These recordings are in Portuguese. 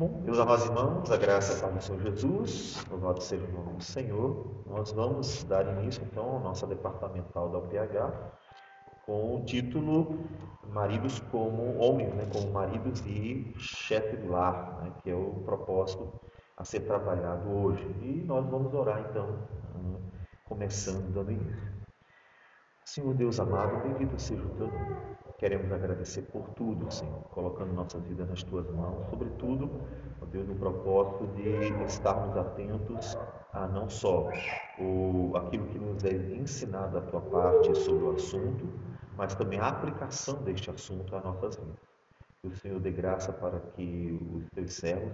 Bom, meus amados irmãos, a graça a paz do Senhor Jesus, o nome do Senhor. Nós vamos dar início, então, à nossa departamental da UPH, com o título Maridos como Homens, né, como maridos e chefe do lar, né, que é o propósito a ser trabalhado hoje. E nós vamos orar, então, começando dando início. Senhor Deus amado, bendito seja o teu nome. Queremos agradecer por tudo, Senhor, colocando nossa vida nas tuas mãos, sobretudo, ó Deus, no propósito de estarmos atentos a não só o, aquilo que nos é ensinado da tua parte sobre o assunto, mas também a aplicação deste assunto às nossas vidas. Que o Senhor dê graça para que os teus servos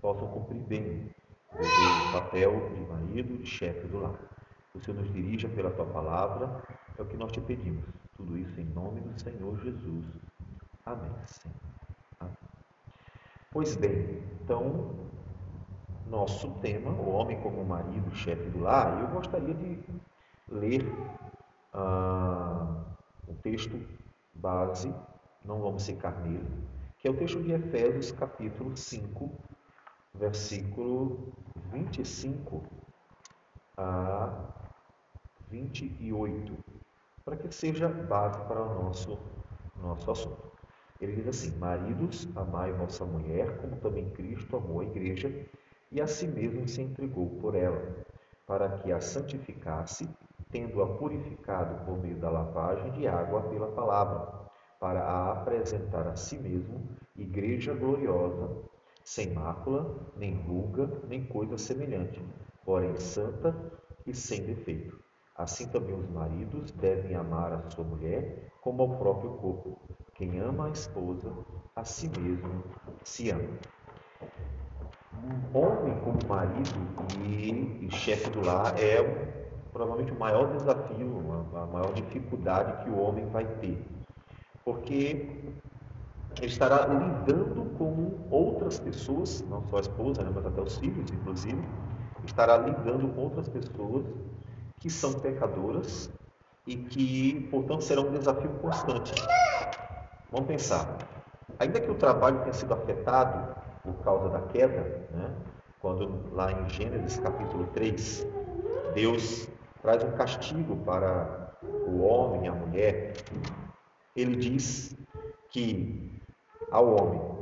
possam cumprir bem o papel de marido, de chefe do lar. Que o Senhor nos dirija pela tua palavra é o que nós te pedimos. Tudo isso em nome do Senhor Jesus. Amém. Senhor. Amém. Pois bem, então, nosso tema, o homem como marido, chefe do lar, eu gostaria de ler ah, o texto base, não vamos ficar nele, que é o texto de Efésios, capítulo 5, versículo 25 a 28 para que seja base para o nosso, nosso assunto. Ele diz assim: Maridos, amai vossa mulher, como também Cristo amou a igreja e a si mesmo se entregou por ela, para que a santificasse, tendo-a purificado por meio da lavagem de água pela palavra, para a apresentar a si mesmo igreja gloriosa, sem mácula, nem ruga, nem coisa semelhante, porém santa e sem defeito. Assim também os maridos devem amar a sua mulher como ao próprio corpo. Quem ama a esposa, a si mesmo se ama. Um homem como marido e, e chefe do lar é provavelmente o maior desafio, a maior dificuldade que o homem vai ter. Porque estará lidando com outras pessoas, não só a esposa, né, mas até os filhos, inclusive, estará lidando com outras pessoas que são pecadoras e que, portanto, serão um desafio constante. Vamos pensar. Ainda que o trabalho tenha sido afetado por causa da queda, né? quando lá em Gênesis capítulo 3, Deus traz um castigo para o homem e a mulher, ele diz que ao homem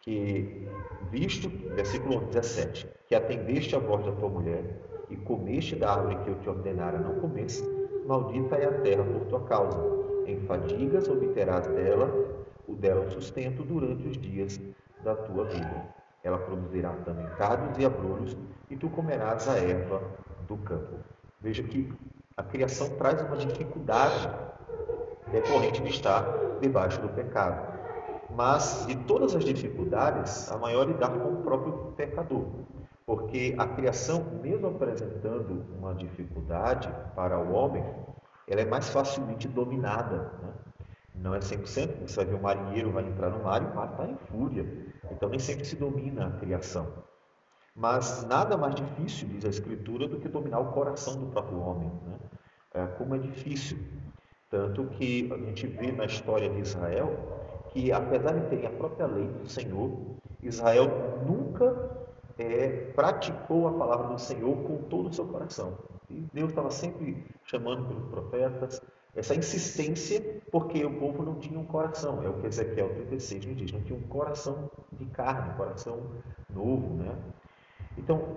que, visto, versículo 17, que atendeste a voz da tua mulher e comeste da árvore que eu te ordenara não comesse, maldita é a terra por tua causa. Em fadigas obterás dela o dela sustento durante os dias da tua vida. Ela produzirá também cardos e abrolhos, e tu comerás a erva do campo. Veja que a criação traz uma dificuldade decorrente de estar debaixo do pecado. Mas de todas as dificuldades, a maior lidar com o próprio pecador. Porque a criação, mesmo apresentando uma dificuldade para o homem, ela é mais facilmente dominada. Né? Não é 100%, você vai ver o marinheiro vai entrar no mar e o mar está em fúria. Então nem sempre se domina a criação. Mas nada mais difícil, diz a Escritura, do que dominar o coração do próprio homem. Né? É, como é difícil. Tanto que a gente vê na história de Israel que, apesar de terem a própria lei do Senhor, Israel nunca é, praticou a palavra do Senhor com todo o seu coração. E Deus estava sempre chamando pelos profetas, essa insistência, porque o povo não tinha um coração, é o que Ezequiel 36 nos diz, não tinha um coração de carne, um coração novo. Né? Então,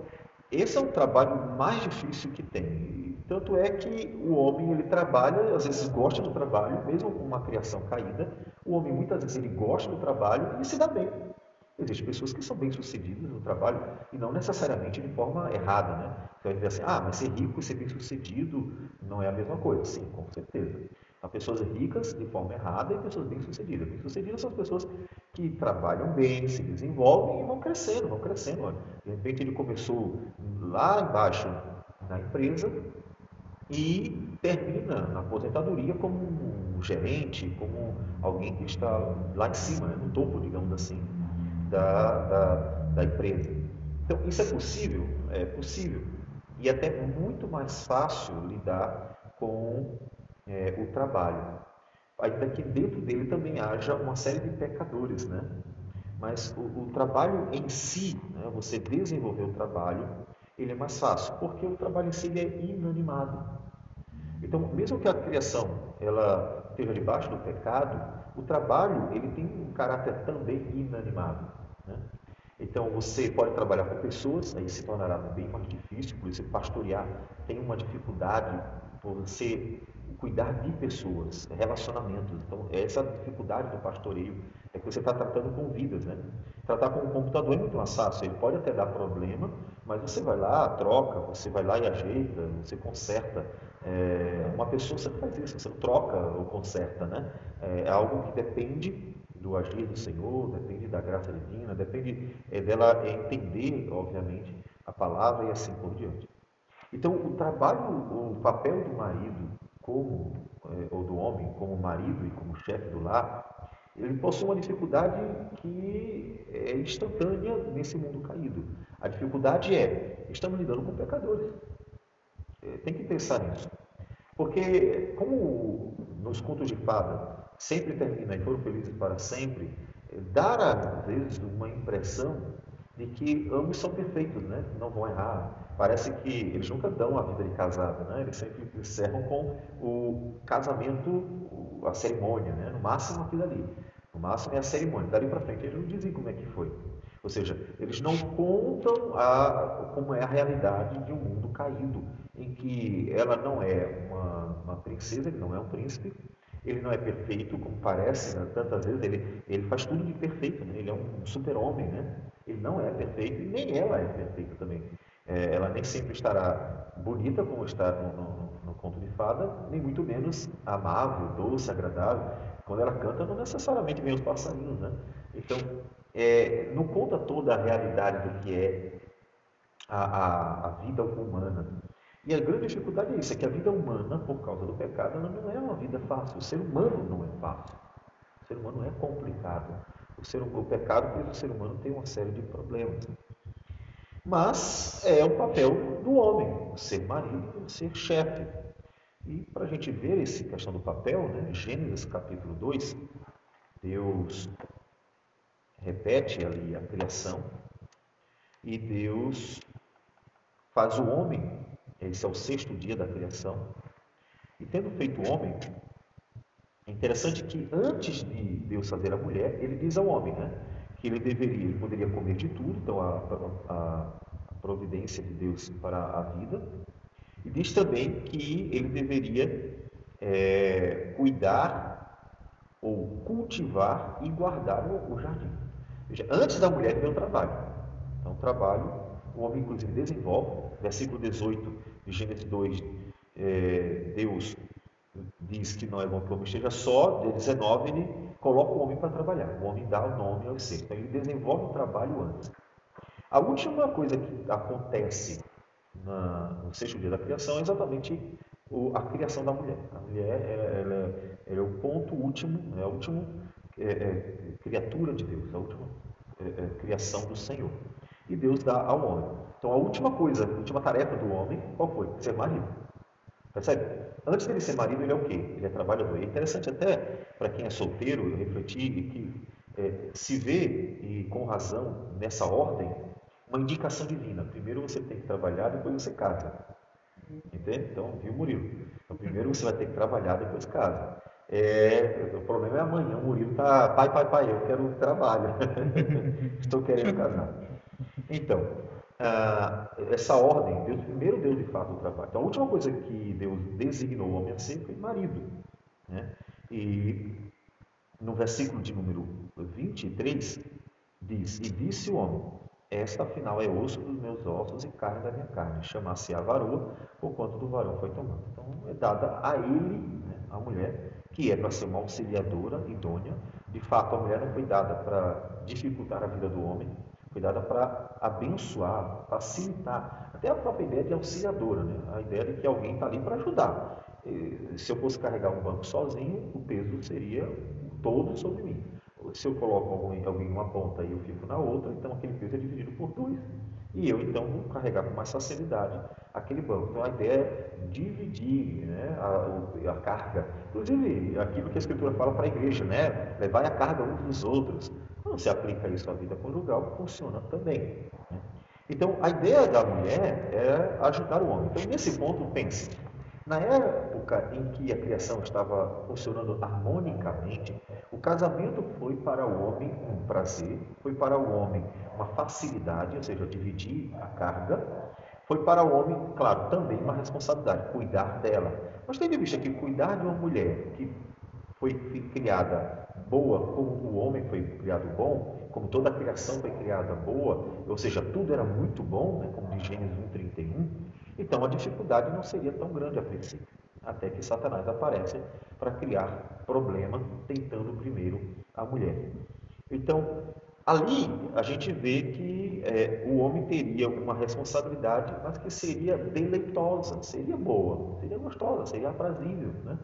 esse é o trabalho mais difícil que tem. tanto é que o homem ele trabalha, às vezes gosta do trabalho, mesmo com uma criação caída, o homem muitas vezes ele gosta do trabalho e se dá bem. Existem pessoas que são bem-sucedidas no trabalho e não necessariamente de forma errada, né? Vai dizer assim, ah, mas ser rico e ser bem-sucedido não é a mesma coisa. Sim, com certeza. Há pessoas ricas de forma errada e pessoas bem-sucedidas. Bem-sucedidas são as pessoas que trabalham bem, se desenvolvem e vão crescendo, vão crescendo. Olha. De repente ele começou lá embaixo na empresa e termina na aposentadoria como um gerente, como alguém que está lá em cima, né? no topo, digamos assim da, da, da empresa. Então, isso é possível? É possível. E até muito mais fácil lidar com é, o trabalho. Ainda que dentro dele também haja uma série de pecadores, né? Mas o, o trabalho em si, né, você desenvolver o trabalho, ele é mais fácil, porque o trabalho em si é inanimado. Então, mesmo que a criação ela esteja debaixo do pecado, o trabalho ele tem um caráter também inanimado. Né? Então, você pode trabalhar com pessoas, aí se tornará bem mais difícil, por isso pastorear tem uma dificuldade por você cuidar de pessoas, relacionamentos. Então, essa dificuldade do pastoreio é que você está tratando com vidas, né? Tratar com o computador é muito fácil, ele pode até dar problema, mas você vai lá, troca, você vai lá e ajeita, você conserta. É, uma pessoa você não faz isso, você não troca ou conserta, né? É, é algo que depende do agir do Senhor, depende da graça divina, depende é, dela entender, obviamente, a palavra e assim por diante. Então, o trabalho, o papel do marido como é, ou do homem como marido e como chefe do lar, ele possui uma dificuldade que é instantânea nesse mundo caído. A dificuldade é, estamos lidando com pecadores. É, tem que pensar nisso. Porque, como nos contos de fada sempre termina e foram felizes para sempre, dar às vezes uma impressão de que ambos são perfeitos, né? não vão errar. Parece que eles nunca dão a vida de casado, né? eles sempre encerram com o casamento, a cerimônia, né? no máximo aquilo ali. No máximo é a cerimônia. Dali para frente eles não dizem como é que foi. Ou seja, eles não contam a, como é a realidade de um mundo caído, em que ela não é uma, uma princesa, ele não é um príncipe, ele não é perfeito, como parece, né? tantas vezes, ele, ele faz tudo de perfeito, né? ele é um super-homem, né? ele não é perfeito e nem ela é perfeita também. É, ela nem sempre estará bonita como está no, no, no, conto de fada, nem muito menos amável, doce, agradável. Quando ela canta, não necessariamente vem os passarinhos, né? Então, é, não conta toda a realidade do que é a, a, a vida humana. E a grande dificuldade é isso, é que a vida humana, por causa do pecado, não é uma vida fácil. O ser humano não é fácil. O ser humano é complicado. O, ser, o pecado fez o ser humano ter uma série de problemas. Mas é o papel do homem, ser marido, ser chefe. E para a gente ver essa questão do papel, né, Gênesis capítulo 2, Deus repete ali a criação e Deus faz o homem, esse é o sexto dia da criação, e tendo feito o homem, é interessante que antes de Deus fazer a mulher, ele diz ao homem, né? Que ele deveria, ele poderia comer de tudo, então a, a, a providência de Deus para a vida. E diz também que ele deveria é, cuidar ou cultivar e guardar o, o jardim. Veja, antes da mulher vem o trabalho. Então, o trabalho, o homem inclusive desenvolve. Versículo 18 de Gênesis 2, é, Deus diz que não é bom que o homem esteja só, de 19 ele coloca o homem para trabalhar. O homem dá o nome ao ser. Então ele desenvolve o trabalho antes. A última coisa que acontece na, no sexto dia da criação é exatamente o, a criação da mulher. A mulher ela, ela, ela é o ponto último, é a última é, é, criatura de Deus, a última é, é, criação do Senhor. E Deus dá ao homem. Então a última coisa, a última tarefa do homem, qual foi? Ser marido. Percebe? Antes dele ser marido, ele é o quê? Ele é trabalhador. É interessante até para quem é solteiro refletir e que é, se vê, e com razão, nessa ordem, uma indicação divina. Primeiro você tem que trabalhar, depois você casa. Entende? Então, viu, Murilo? Então, primeiro você vai ter que trabalhar, depois casa. É, o problema é amanhã, o Murilo está, pai, pai, pai, eu quero trabalho. Estou querendo casar. Então, ah, essa ordem, Deus primeiro deu de fato o trabalho. Então, a última coisa que Deus designou o homem a ser foi marido. Né? E no versículo de número 23, diz: E disse o homem: Esta afinal é osso dos meus ossos e carne da minha carne. Chamar-se a varoa, por quanto do varão foi tomado. Então, é dada a ele, né, a mulher, que é para ser uma auxiliadora idônea. De fato, a mulher não foi dada para dificultar a vida do homem, foi dada para abençoar, facilitar. Até a própria ideia de auxiliadora, né? a ideia de que alguém está ali para ajudar. Se eu fosse carregar um banco sozinho, o peso seria todo sobre mim. Se eu coloco alguém, alguém em uma ponta e eu fico na outra, então aquele peso é dividido por dois. E eu então vou carregar com mais facilidade aquele banco. Então a ideia é dividir né, a, a, carga, inclusive aquilo que a Escritura fala para a igreja, né, levar a carga uns dos outros. Quando se aplica isso à vida conjugal, funciona também. Né? Então a ideia da mulher é ajudar o homem. Então nesse ponto, pense, na época em que a criação estava funcionando harmonicamente, o casamento foi para o homem um prazer, foi para o homem uma facilidade, ou seja, dividir a carga, foi para o homem, claro, também uma responsabilidade, cuidar dela. Mas tendo em vista que cuidar de uma mulher que foi criada boa, como o homem foi criado bom, como toda a criação foi criada boa, ou seja, tudo era muito bom, né, como diz Gênesis 1,31, então a dificuldade não seria tão grande a princípio, até que Satanás aparece para criar problema, tentando primeiro a mulher. Então, ali a gente vê que é, o homem teria uma responsabilidade, mas que seria deleitosa, seria boa, seria gostosa, seria aprazível. Né?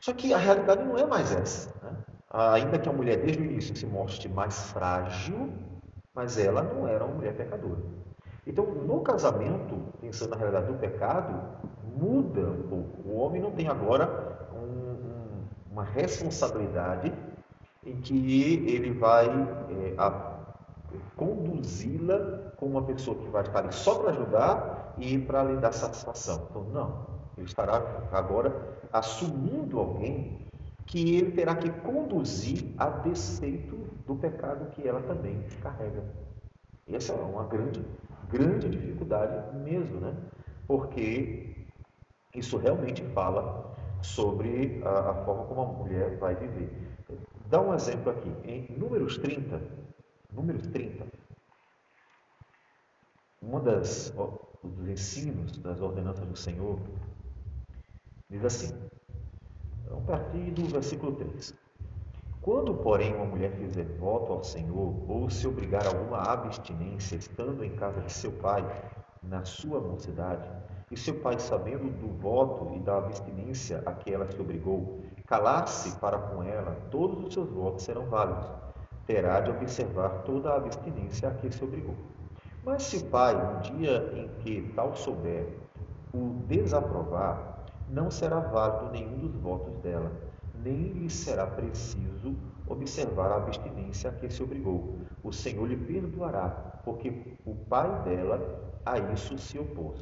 Só que a realidade não é mais essa. Né? Ainda que a mulher desde o início se mostre mais frágil, mas ela não era uma mulher pecadora. Então, no casamento, pensando na realidade do pecado, muda um pouco. O homem não tem agora um, um, uma responsabilidade em que ele vai é, conduzi-la como uma pessoa que vai estar ali só para ajudar e para lhe dar satisfação. Então, não. Ele estará agora assumindo alguém que ele terá que conduzir a despeito do pecado que ela também carrega. Essa é uma grande grande dificuldade mesmo, né? Porque isso realmente fala sobre a, a forma como a mulher vai viver. Dá um exemplo aqui. Em Números 30, Números 30, uma das dos ensinos das ordenanças do Senhor diz assim, a partir do versículo 3. Quando, porém, uma mulher fizer voto ao Senhor ou se obrigar a alguma abstinência estando em casa de seu pai, na sua mocidade, e seu pai, sabendo do voto e da abstinência a que ela se obrigou, calar-se para com ela, todos os seus votos serão válidos. Terá de observar toda a abstinência a que se obrigou. Mas se o pai, no dia em que tal souber, o desaprovar, não será válido nenhum dos votos dela nem lhe será preciso observar a abstinência a que se obrigou. O Senhor lhe perdoará, porque o pai dela a isso se opôs.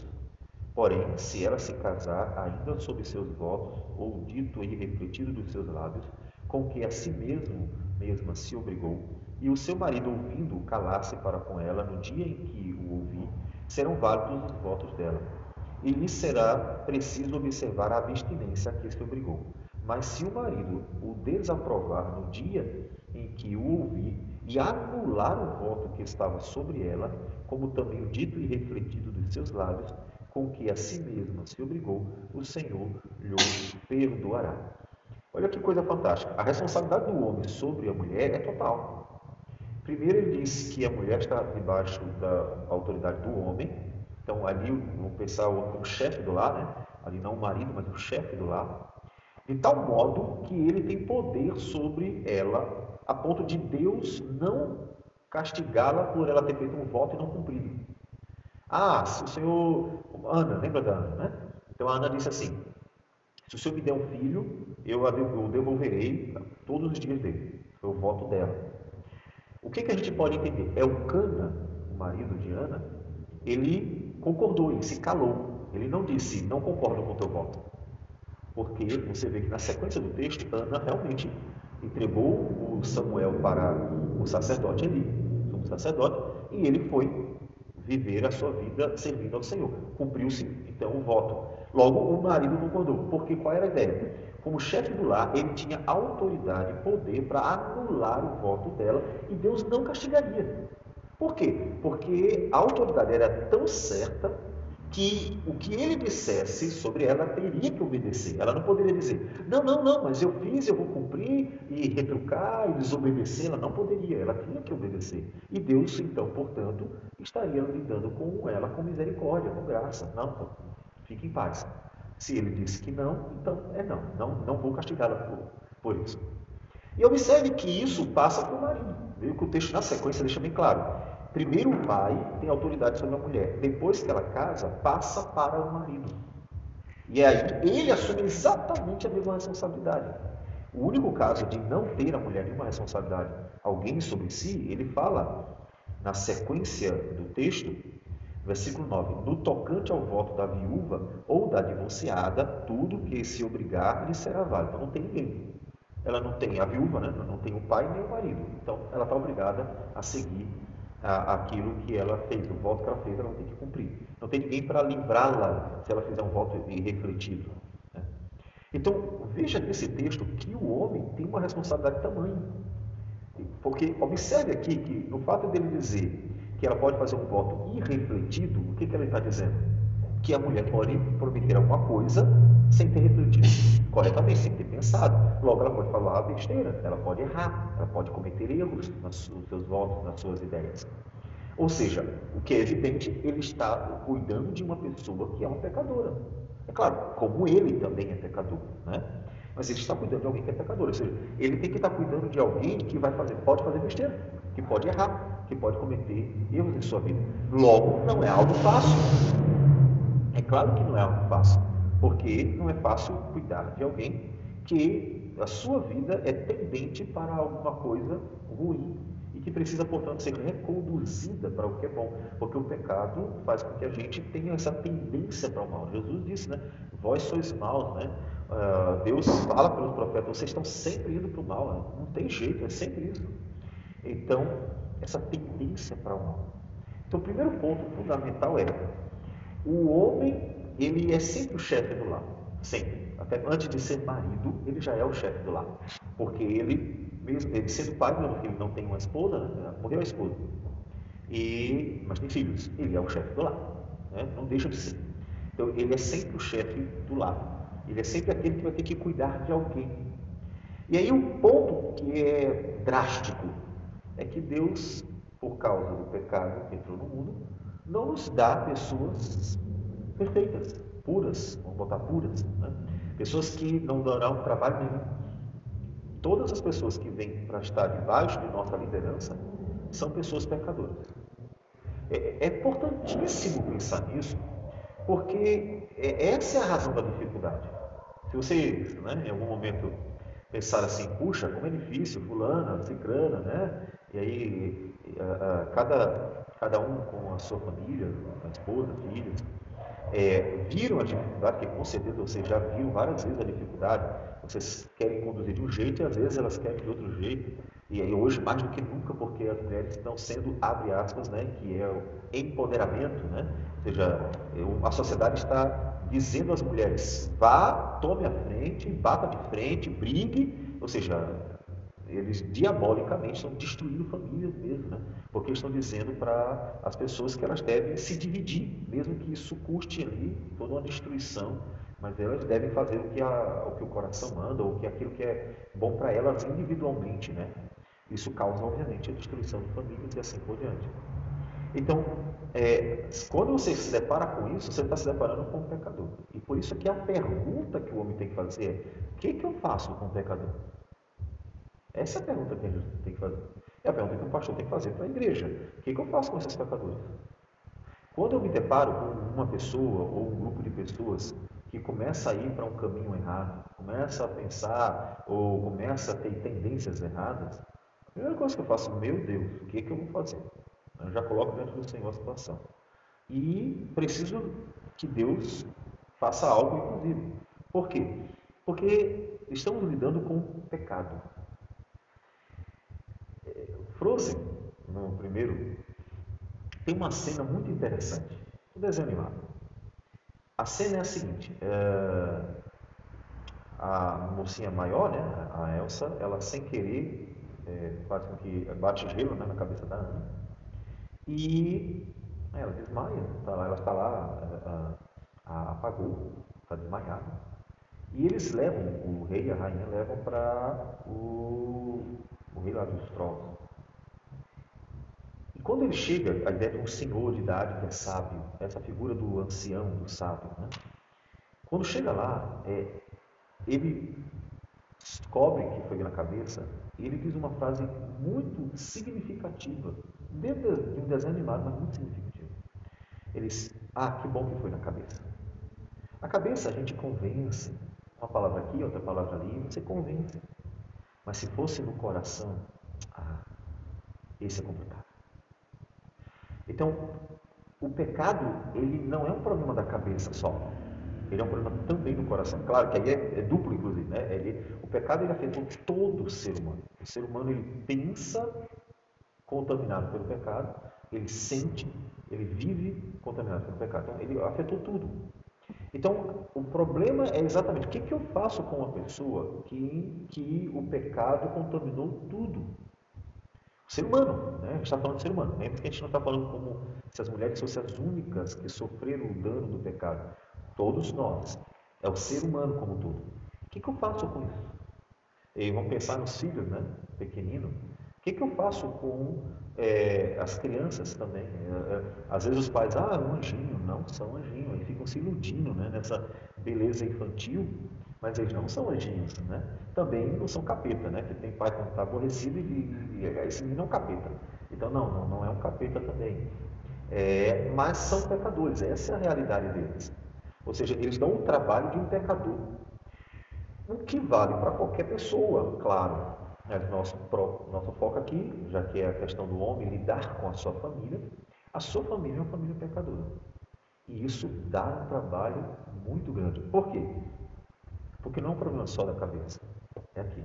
Porém, se ela se casar ainda sob seus votos, ou dito e refletido dos seus lábios, com que a si mesmo mesma se obrigou, e o seu marido ouvindo calar-se para com ela no dia em que o ouvir, serão válidos os votos dela. E lhe será preciso observar a abstinência a que se obrigou. Mas se o marido o desaprovar no dia em que o ouvir e anular o voto que estava sobre ela, como também o dito e refletido dos seus lábios, com que a si mesma se obrigou, o Senhor lhe perdoará. Olha que coisa fantástica. A responsabilidade do homem sobre a mulher é total. Primeiro, ele diz que a mulher está debaixo da autoridade do homem. Então, ali, vamos pensar o como chefe do lar, né? ali não o marido, mas o chefe do lar de tal modo que ele tem poder sobre ela, a ponto de Deus não castigá-la por ela ter feito um voto e não cumprido. Ah, se o Senhor. Ana, lembra da Ana, né? Então a Ana disse assim: se o Senhor me der um filho, eu o devolverei todos os dias dele. Foi o voto dela. O que, que a gente pode entender? É o Cana, o marido de Ana, ele concordou, ele se calou. Ele não disse, não concordo com o teu voto. Porque você vê que na sequência do texto, Ana realmente entregou o Samuel para o sacerdote ali, o sacerdote, e ele foi viver a sua vida servindo ao Senhor. Cumpriu-se então o voto. Logo, o marido concordou, porque qual era a ideia? Como chefe do lar, ele tinha autoridade e poder para anular o voto dela e Deus não castigaria. Por quê? Porque a autoridade era tão certa que o que ele dissesse sobre ela teria que obedecer. Ela não poderia dizer, não, não, não, mas eu fiz, eu vou cumprir e retrucar e desobedecer. Ela não poderia, ela tinha que obedecer. E Deus, então, portanto, estaria lidando com ela com misericórdia, com graça. Não, fique em paz. Se ele disse que não, então é não. Não, não vou castigá-la por, por isso. E observe que isso passa para o marido. Veio que o texto na sequência deixa bem claro Primeiro o pai tem autoridade sobre a mulher. Depois que ela casa, passa para o marido. E aí ele assume exatamente a mesma responsabilidade. O único caso de não ter a mulher nenhuma responsabilidade, alguém sobre si, ele fala na sequência do texto, versículo 9: No tocante ao voto da viúva ou da divorciada, tudo que se obrigar lhe será válido. Não tem ninguém. Ela não tem a viúva, né? não tem o pai nem o marido. Então ela está obrigada a seguir aquilo que ela fez, o voto que ela fez, ela não tem que cumprir. Não tem ninguém para livrá-la se ela fizer um voto irrefletido. Então, veja nesse texto que o homem tem uma responsabilidade tamanho. Porque observe aqui que no fato dele dizer que ela pode fazer um voto irrefletido, o que, que ela está dizendo? Que a mulher pode prometer alguma coisa sem ter refletido corretamente, sem ter pensado. Logo, ela pode falar besteira, ela pode errar, ela pode cometer erros nos seus votos, nas suas ideias. Ou seja, o que é evidente, ele está cuidando de uma pessoa que é uma pecadora. É claro, como ele também é pecador, né? Mas ele está cuidando de alguém que é pecador. Ou seja, ele tem que estar cuidando de alguém que vai fazer, pode fazer besteira, que pode errar, que pode cometer erros em sua vida. Logo, não é algo fácil. É claro que não é algo fácil, porque não é fácil cuidar de alguém que a sua vida é tendente para alguma coisa ruim, que precisa, portanto, ser reconduzida para o que é bom, porque o pecado faz com que a gente tenha essa tendência para o mal. Jesus disse, né? Vós sois maus, né? Uh, Deus fala pelos profetas, vocês estão sempre indo para o mal, né? não tem jeito, é sempre isso. Então, essa tendência para o mal. Então, o primeiro ponto fundamental é: o homem, ele é sempre o chefe do lar, sempre. Até antes de ser marido, ele já é o chefe do lar, porque ele mesmo ele sendo pai do filho, não tem uma esposa, né? morreu a esposa, e, mas tem filhos, ele é o chefe do lar, né? não deixa de ser. Então, ele é sempre o chefe do lar, ele é sempre aquele que vai ter que cuidar de alguém. E aí, um ponto que é drástico é que Deus, por causa do pecado que entrou no mundo, não nos dá pessoas perfeitas, puras, vamos botar puras, né? pessoas que não darão trabalho nenhum Todas as pessoas que vêm para estar debaixo de nossa liderança são pessoas pecadoras. É, é importantíssimo pensar nisso, porque é, essa é a razão da dificuldade. Se você, né, em algum momento, pensar assim, puxa, como é difícil, fulana, cicrana, né? E aí, a, a, cada, cada um com a sua família, a esposa, filhos, é, viram a dificuldade, que com certeza você já viu várias vezes a dificuldade, vocês querem conduzir de um jeito e às vezes elas querem de outro jeito. E aí hoje mais do que nunca, porque as mulheres estão sendo, abre aspas, né, que é o empoderamento, né? Ou seja, a sociedade está dizendo às mulheres, vá, tome a frente, bata de frente, brigue, ou seja, eles diabolicamente estão destruindo famílias mesmo, né? porque estão dizendo para as pessoas que elas devem se dividir, mesmo que isso custe ali toda uma destruição mas elas devem fazer o que, a, o, que o coração manda, ou que aquilo que é bom para elas individualmente, né? Isso causa, obviamente, a destruição de famílias e assim por diante. Então, é, quando você se depara com isso, você está se deparando com um pecador. E por isso que a pergunta que o homem tem que fazer é: o que, que eu faço com o pecador? Essa é a pergunta que a gente tem que fazer. É a pergunta que o pastor tem que fazer para a igreja. O que, que eu faço com esses pecadores? Quando eu me deparo com uma pessoa ou um grupo de pessoas que começa a ir para um caminho errado, começa a pensar ou começa a ter tendências erradas, a primeira coisa que eu faço, meu Deus, o que, que eu vou fazer? Eu já coloco dentro do Senhor a situação. E preciso que Deus faça algo, inclusive. Por quê? Porque estamos lidando com pecado. Frozen, no primeiro, tem uma cena muito interessante. O desenho animado. A cena é a seguinte: é, a mocinha maior, né, a Elsa, ela sem querer é, faz com que bate gelo né, na cabeça da Ana e ela desmaia. Tá ela está lá, a, a, apagou, está desmaiada. E eles levam, o rei e a rainha levam para o, o rei lá dos trolls. Quando ele chega, a ideia de um senhor de idade que é sábio, essa figura do ancião, do sábio, né? quando chega lá, é, ele descobre que foi na cabeça ele diz uma frase muito significativa, dentro de um desenho animado, mas muito significativa. Ele diz, ah, que bom que foi na cabeça. A cabeça a gente convence, uma palavra aqui, outra palavra ali, você convence. Mas se fosse no coração, ah, esse é complicado. Então, o pecado, ele não é um problema da cabeça só. Ele é um problema também do coração. Claro que aí é, é duplo, inclusive. Né? Ele, o pecado ele afetou todo o ser humano. O ser humano ele pensa contaminado pelo pecado, ele sente, ele vive contaminado pelo pecado. Então, ele afetou tudo. Então, o problema é exatamente o que, que eu faço com uma pessoa que, que o pecado contaminou tudo. Ser humano, né? a gente está falando de ser humano. Lembra que a gente não está falando como se as mulheres fossem as únicas que sofreram o dano do pecado. Todos nós. É o ser humano como um todo. O que, que eu faço com isso? E vamos pensar nos filhos, né? Pequenino. O que, que eu faço com é, as crianças também? É, é, às vezes os pais, ah, um anjinho. Não, são anjinho. E ficam se iludindo né? nessa beleza infantil, mas eles não são anjinhos, né? Também não são capeta, né? Que tem pai que está aborrecido e, e, e esse menino é um capeta. Então, não, não, não é um capeta também. É, mas são pecadores, essa é a realidade deles. Ou seja, eles dão o trabalho de um pecador. O que vale para qualquer pessoa, claro. É nosso, nosso foco aqui, já que é a questão do homem lidar com a sua família, a sua família é uma família pecadora. E isso dá um trabalho muito grande. Por quê? Porque não é um problema só da cabeça, é aqui.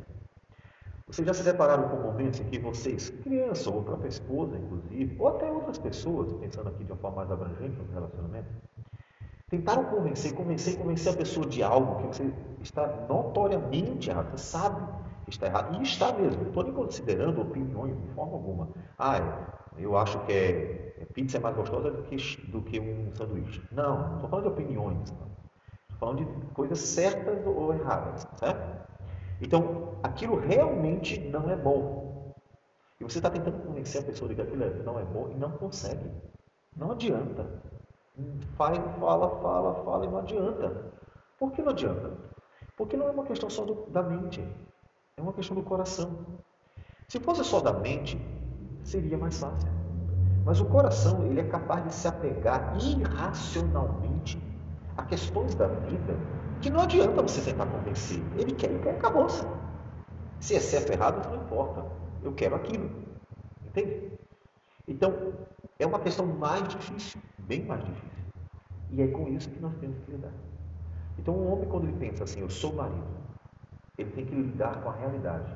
Vocês já se depararam com momentos em que vocês, criança ou própria esposa, inclusive, ou até outras pessoas, pensando aqui de uma forma mais abrangente no relacionamento, tentaram convencer, convencer, convencer a pessoa de algo que você está notoriamente errado, você sabe que está errado, e está mesmo. Não estou nem considerando opiniões de forma alguma. Ah, eu acho que é, é, pizza é mais gostosa do que, do que um sanduíche. Não, não estou falando de opiniões. Falando de coisas certas ou erradas, certo? Então, aquilo realmente não é bom. E você está tentando convencer a pessoa de que aquilo não é bom e não consegue. Não adianta. Fala, fala, fala, fala e não adianta. Por que não adianta? Porque não é uma questão só do, da mente, é uma questão do coração. Se fosse só da mente, seria mais fácil. Mas o coração, ele é capaz de se apegar irracionalmente a questões da vida que não adianta você tentar convencer. Ele quer, ele quer, acabou-se. Se é certo ou errado, não importa. Eu quero aquilo. Entende? Então, é uma questão mais difícil, bem mais difícil. E é com isso que nós temos que lidar. Então, um homem, quando ele pensa assim, eu sou marido, ele tem que lidar com a realidade.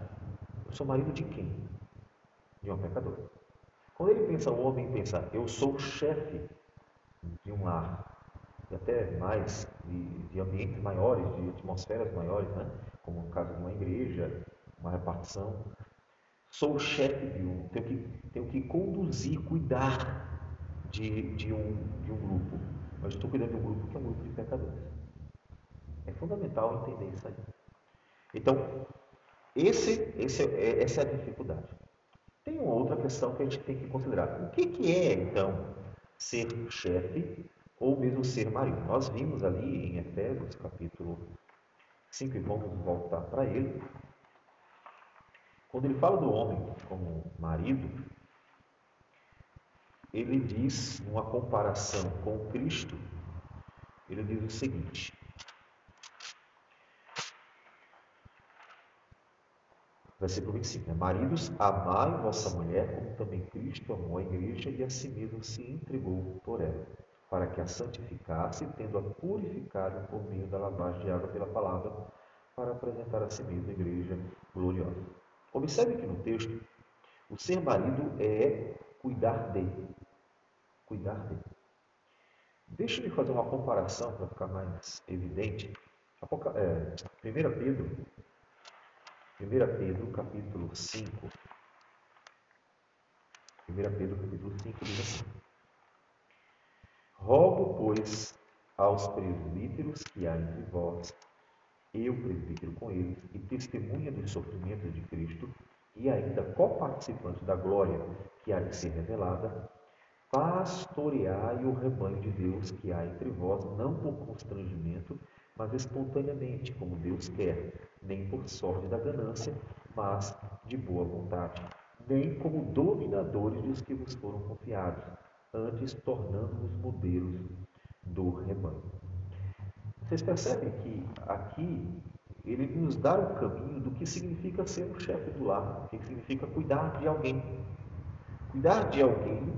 Eu sou marido de quem? De um pecador. Quando ele pensa, o homem pensa, eu sou chefe de um lar, e até mais, de, de ambientes maiores, de atmosferas maiores, né? como no caso de uma igreja, uma repartição. Sou o chefe de um, tenho que, tenho que conduzir, cuidar de, de, um, de um grupo. Mas estou cuidando de um grupo que é um grupo de pecadores. É fundamental entender isso aí. Então, esse, esse, essa é a dificuldade. Tem uma outra questão que a gente tem que considerar. O que, que é, então, ser chefe ou mesmo ser marido? Nós vimos ali em Efésios, capítulo 5, e vamos voltar para ele. Quando ele fala do homem como marido, ele diz, numa comparação com Cristo, ele diz o seguinte: Versículo 25. Né? Maridos, amai vossa mulher, como também Cristo amou a igreja e a si mesmo se entregou por ela, para que a santificasse, tendo-a purificado por meio da lavagem de água pela palavra, para apresentar a si mesmo a igreja gloriosa. Observe que no texto, o ser marido é cuidar dele. Cuidar dele. Deixa eu fazer uma comparação para ficar mais evidente. É, 1 Pedro, 1 Pedro, capítulo 5. 1 Pedro, capítulo 5, diz assim: Rogo, pois, aos presbíteros que há entre vós, eu presbítero com eles, e testemunha dos sofrimentos de Cristo, e ainda coparticipante da glória que há de ser revelada, pastoreai o rebanho de Deus que há entre vós, não por constrangimento, mas espontaneamente, como Deus quer, nem por sorte da ganância, mas de boa vontade, nem como dominadores dos que vos foram confiados, antes tornando-vos modelos do rebanho. Vocês percebem que aqui ele nos dá o caminho do que significa ser um chefe do lar, o que significa cuidar de alguém. Cuidar de alguém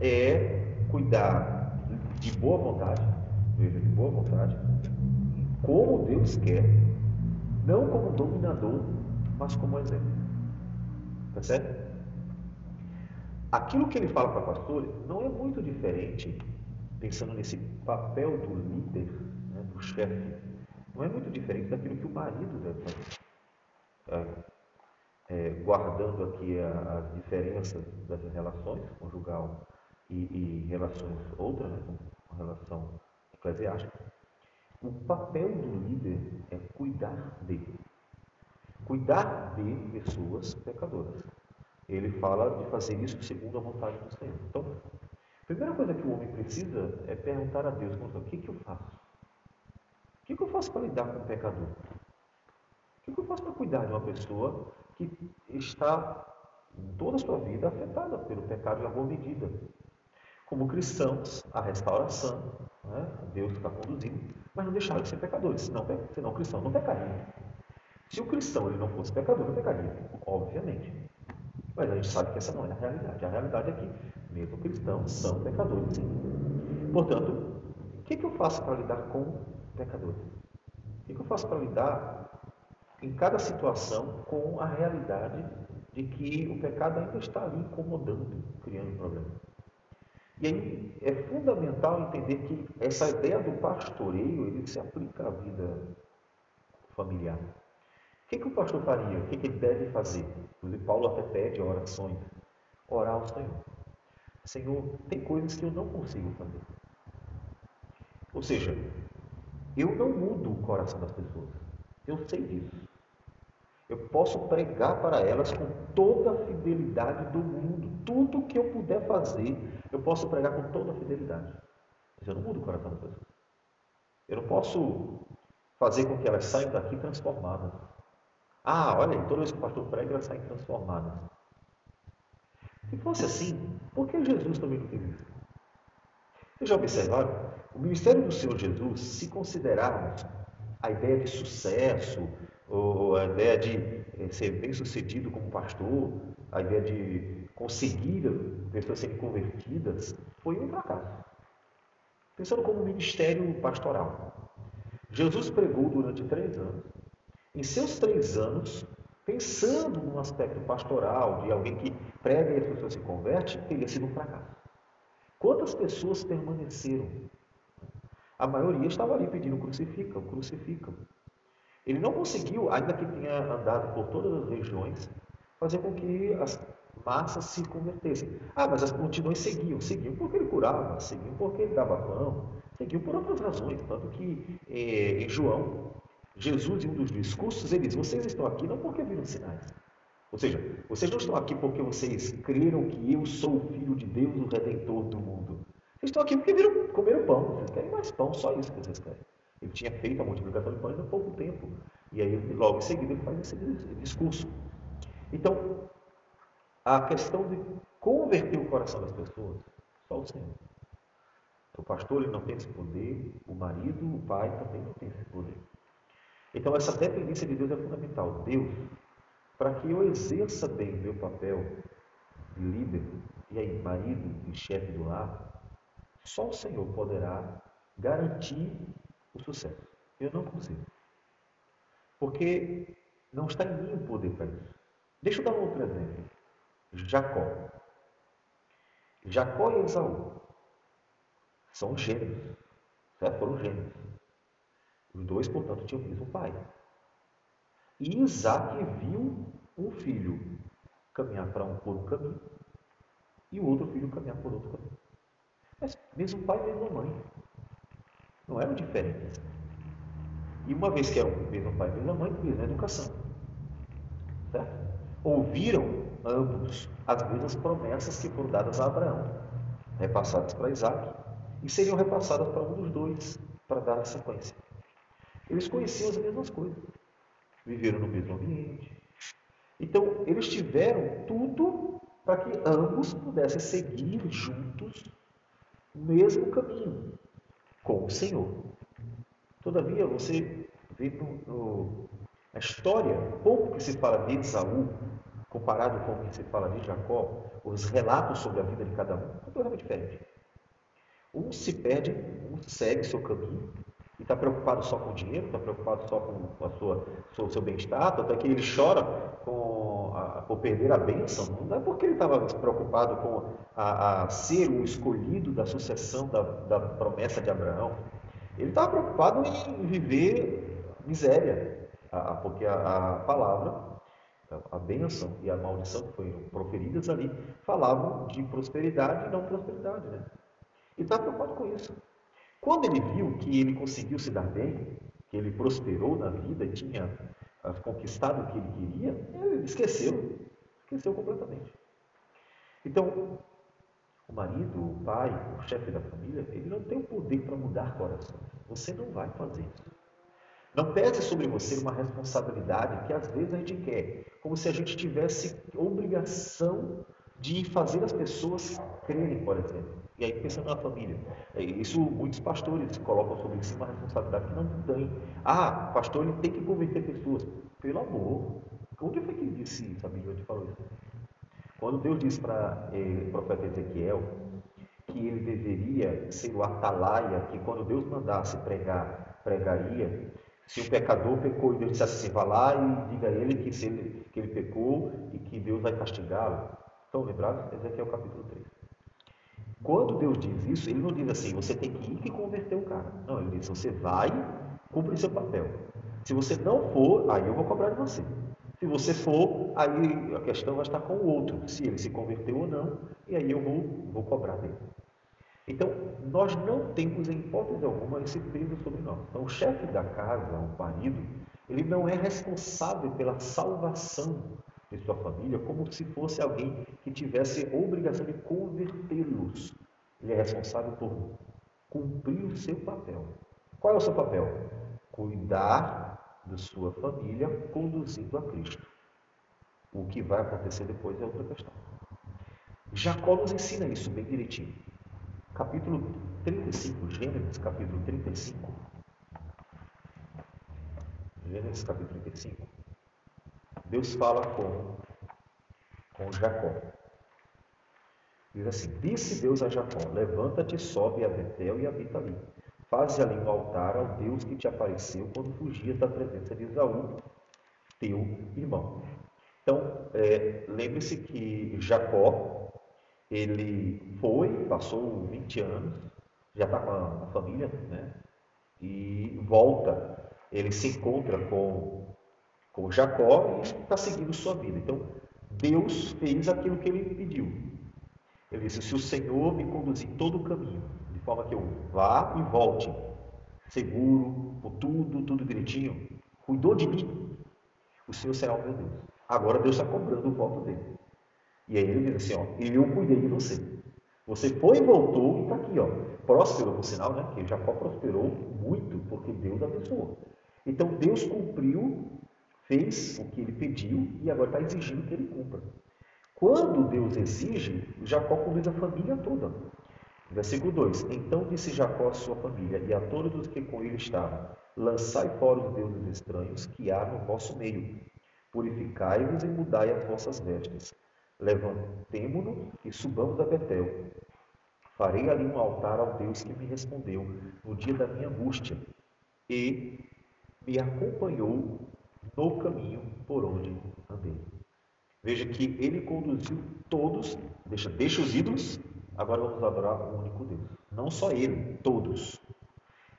é cuidar de boa vontade, veja, de boa vontade, como Deus quer, não como dominador, mas como exemplo. Tá certo? Aquilo que ele fala para pastores não é muito diferente, pensando nesse papel do líder, né, do chefe, não é muito diferente daquilo que o marido deve fazer. É, é, guardando aqui as diferenças das relações conjugal e, e relações outras, né, com relação eclesiástica, o papel do líder é cuidar de. Cuidar de pessoas pecadoras. Ele fala de fazer isso segundo a vontade do Senhor. Então, a primeira coisa que o homem precisa é perguntar a Deus: o que, que eu faço? O que, que eu faço para lidar com o pecador? O que, que eu faço para cuidar de uma pessoa que está toda a sua vida afetada pelo pecado em alguma medida? Como cristãos, a restauração, né? Deus está conduzindo, mas não deixaram de ser pecadores, senão, senão o cristão não pecaria. Se o cristão ele não fosse pecador, não pecaria, obviamente. Mas a gente sabe que essa não é a realidade. A realidade é que, mesmo cristãos, são pecadores. Portanto, o que, que eu faço para lidar com pecadores? O que, que eu faço para lidar, em cada situação, com a realidade de que o pecado ainda está ali incomodando, criando problema? E aí é fundamental entender que essa ideia do pastoreio ele se aplica à vida familiar. O que, que o pastor faria? O que, que ele deve fazer? Inclusive, Paulo até pede orações. Orar ao Senhor. Senhor, tem coisas que eu não consigo fazer. Ou seja, eu não mudo o coração das pessoas. Eu sei disso. Eu posso pregar para elas com toda a fidelidade do mundo. Tudo que eu puder fazer, eu posso pregar com toda a fidelidade. Mas eu não mudo o coração das pessoas. Eu não posso fazer com que elas saiam daqui transformadas. Ah, olha toda vez que o pastor prega, elas saem transformadas. Se fosse assim, por que Jesus também não fez isso? Vocês já observaram? O ministério do Senhor Jesus, se considerarmos a ideia de sucesso, ou a ideia de eh, ser bem sucedido como pastor, a ideia de conseguir pessoas serem convertidas, foi um fracasso. Pensando como ministério pastoral. Jesus pregou durante três anos. Em seus três anos, pensando no aspecto pastoral, de alguém que prega e as pessoas se converte, teria sido um fracasso. Quantas pessoas permaneceram? A maioria estava ali pedindo crucificam, crucificam. Ele não conseguiu, ainda que tenha andado por todas as regiões, fazer com que as massas se convertessem. Ah, mas as multidões seguiam. Seguiam porque ele curava, seguiam porque ele dava pão, seguiam por outras razões. Tanto que eh, em João, Jesus, em um dos discursos, ele diz: Vocês estão aqui não porque viram sinais. Ou seja, vocês não estão aqui porque vocês creram que eu sou o Filho de Deus, o Redentor do mundo. Vocês estão aqui porque viram, comeram pão. Vocês querem mais pão, só isso que vocês querem. Ele tinha feito a multiplicação de pães há pouco tempo. E aí, logo em seguida, ele faz esse discurso. Então, a questão de converter o coração das pessoas, só o Senhor. O pastor ele não tem esse poder, o marido, o pai também não tem. Então, essa dependência de Deus é fundamental. Deus, para que eu exerça bem o meu papel de líder, e aí, marido e chefe do lar, só o Senhor poderá garantir o sucesso. Eu não consigo. Porque não está em mim o poder para isso. Deixa eu dar um outro exemplo. Jacó. Jacó e Esaú são gêmeos. Foram gêmeos. Os dois, portanto, tinham o mesmo pai. E Isaac viu um filho caminhar para um, por um caminho e o outro filho caminhar por outro caminho. Mas mesmo pai, mesma mãe. Não eram diferentes. E uma vez que eram o mesmo pai e mesma mãe, mesma educação. Certo? Ouviram ambos as mesmas promessas que foram dadas a Abraão, repassadas para Isaac, e seriam repassadas para um dos dois, para dar a sequência. Eles conheciam as mesmas coisas, viveram no mesmo ambiente, Então, eles tiveram tudo para que ambos pudessem seguir juntos o mesmo caminho com o Senhor. Todavia, você vê no, no, a história, pouco que se fala de Esaú, comparado com o que se fala de Jacó, os relatos sobre a vida de cada um, é totalmente diferente. Um se perde, um segue seu caminho, e está preocupado só com o dinheiro, está preocupado só com a sua, o seu bem-estar, até que ele chora com a, por perder a bênção. Não é porque ele estava preocupado com a, a, ser o escolhido da sucessão da, da promessa de Abraão. Ele estava preocupado em viver miséria, porque a, a palavra a bênção e a maldição que foram proferidas ali falavam de prosperidade e não prosperidade. Né? Ele estava preocupado com isso. Quando ele viu que ele conseguiu se dar bem, que ele prosperou na vida e tinha ah, conquistado o que ele queria, ele esqueceu, esqueceu completamente. Então, o marido, o pai, o chefe da família, ele não tem o poder para mudar corações. Você não vai fazer isso. Não pese sobre você uma responsabilidade que às vezes a gente quer, como se a gente tivesse obrigação de fazer as pessoas crerem, por exemplo. E aí pensando na família. É, isso muitos pastores colocam sobre si uma responsabilidade que não tem. Ah, pastor ele tem que converter pessoas. Pelo amor. Onde foi que ele disse isso, amigo? Onde falou isso? Quando Deus disse para eh, o profeta Ezequiel que ele deveria ser o atalaia, que quando Deus mandasse pregar, pregaria, se o pecador pecou e Deus dissesse assim, vá lá e diga a ele que, ele, que ele pecou e que Deus vai castigá-lo. Estão lembrados? Ezequiel capítulo 3. Quando Deus diz isso, ele não diz assim, você tem que ir e converter o cara. Não, ele diz, você vai cumprir seu papel. Se você não for, aí eu vou cobrar de você. Se você for, aí a questão vai estar com o outro, se ele se converteu ou não, e aí eu vou, vou cobrar dele. Então, nós não temos, em hipótese alguma, esse peso sobre nós. Então, o chefe da casa, o marido, ele não é responsável pela salvação de sua família como se fosse alguém que tivesse obrigação de convertê-los. Ele é responsável por cumprir o seu papel. Qual é o seu papel? Cuidar da sua família conduzindo a Cristo. O que vai acontecer depois é outra questão. Jacó nos ensina isso bem direitinho. Capítulo 35, Gênesis, capítulo 35. Gênesis, capítulo 35. Deus fala com, com Jacó. Diz assim: Disse Deus a Jacó: Levanta-te, sobe a Betel e habita ali. Faze ali um altar ao Deus que te apareceu quando fugias da presença de Esaú, teu irmão. Então, é, lembre-se que Jacó, ele foi, passou 20 anos, já está com a, a família, né? E volta. Ele se encontra com com Jacó e está seguindo sua vida. Então, Deus fez aquilo que ele pediu. Ele disse: Se o Senhor me conduzir todo o caminho, de forma que eu vá e volte, seguro, com tudo, tudo direitinho, cuidou de mim, o Senhor será o meu Deus. Agora Deus está cobrando o voto dele. E aí ele diz assim: ó, Eu cuidei de você. Você foi e voltou e está aqui, ó. Próspero, por sinal, né? Que Jacó prosperou muito porque Deus abençoou. Então Deus cumpriu fez o que ele pediu e agora está exigindo que ele cumpra. Quando Deus exige, Jacó conduz a família toda. Versículo 2: Então disse Jacó à sua família e a todos os que com ele estavam: Lançai fora os deuses estranhos que há no vosso meio, purificai-vos e mudai as vossas vestes. Levantemo-nos e subamos a Betel. Farei ali um altar ao Deus que me respondeu no dia da minha angústia e me acompanhou no caminho por onde andei. Veja que ele conduziu todos, deixa, deixa os ídolos, agora vamos adorar o único Deus. Não só ele, todos.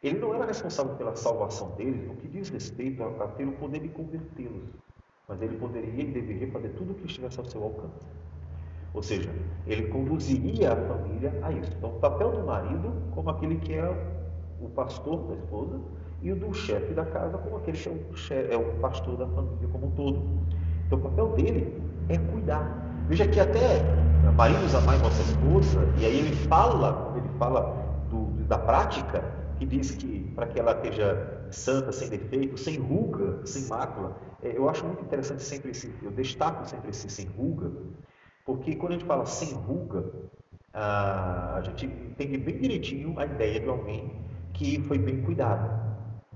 Ele não era responsável pela salvação deles no que diz respeito a, a ter o poder de convertê-los, mas ele poderia e deveria fazer tudo o que estivesse ao seu alcance. Ou seja, ele conduziria a família a isso. Então, o papel do marido, como aquele que é o pastor da esposa, e o do chefe da casa como aquele que é o, chefe, é o pastor da família como um todo. Então o papel dele é cuidar. Veja que até maridos amai vossa esposa, e aí ele fala, ele fala do, da prática, que diz que para que ela esteja santa, sem defeito, sem ruga, sem mácula. É, eu acho muito interessante sempre esse, eu destaco sempre esse sem ruga, porque quando a gente fala sem ruga, a gente entende bem direitinho a ideia de alguém que foi bem cuidado,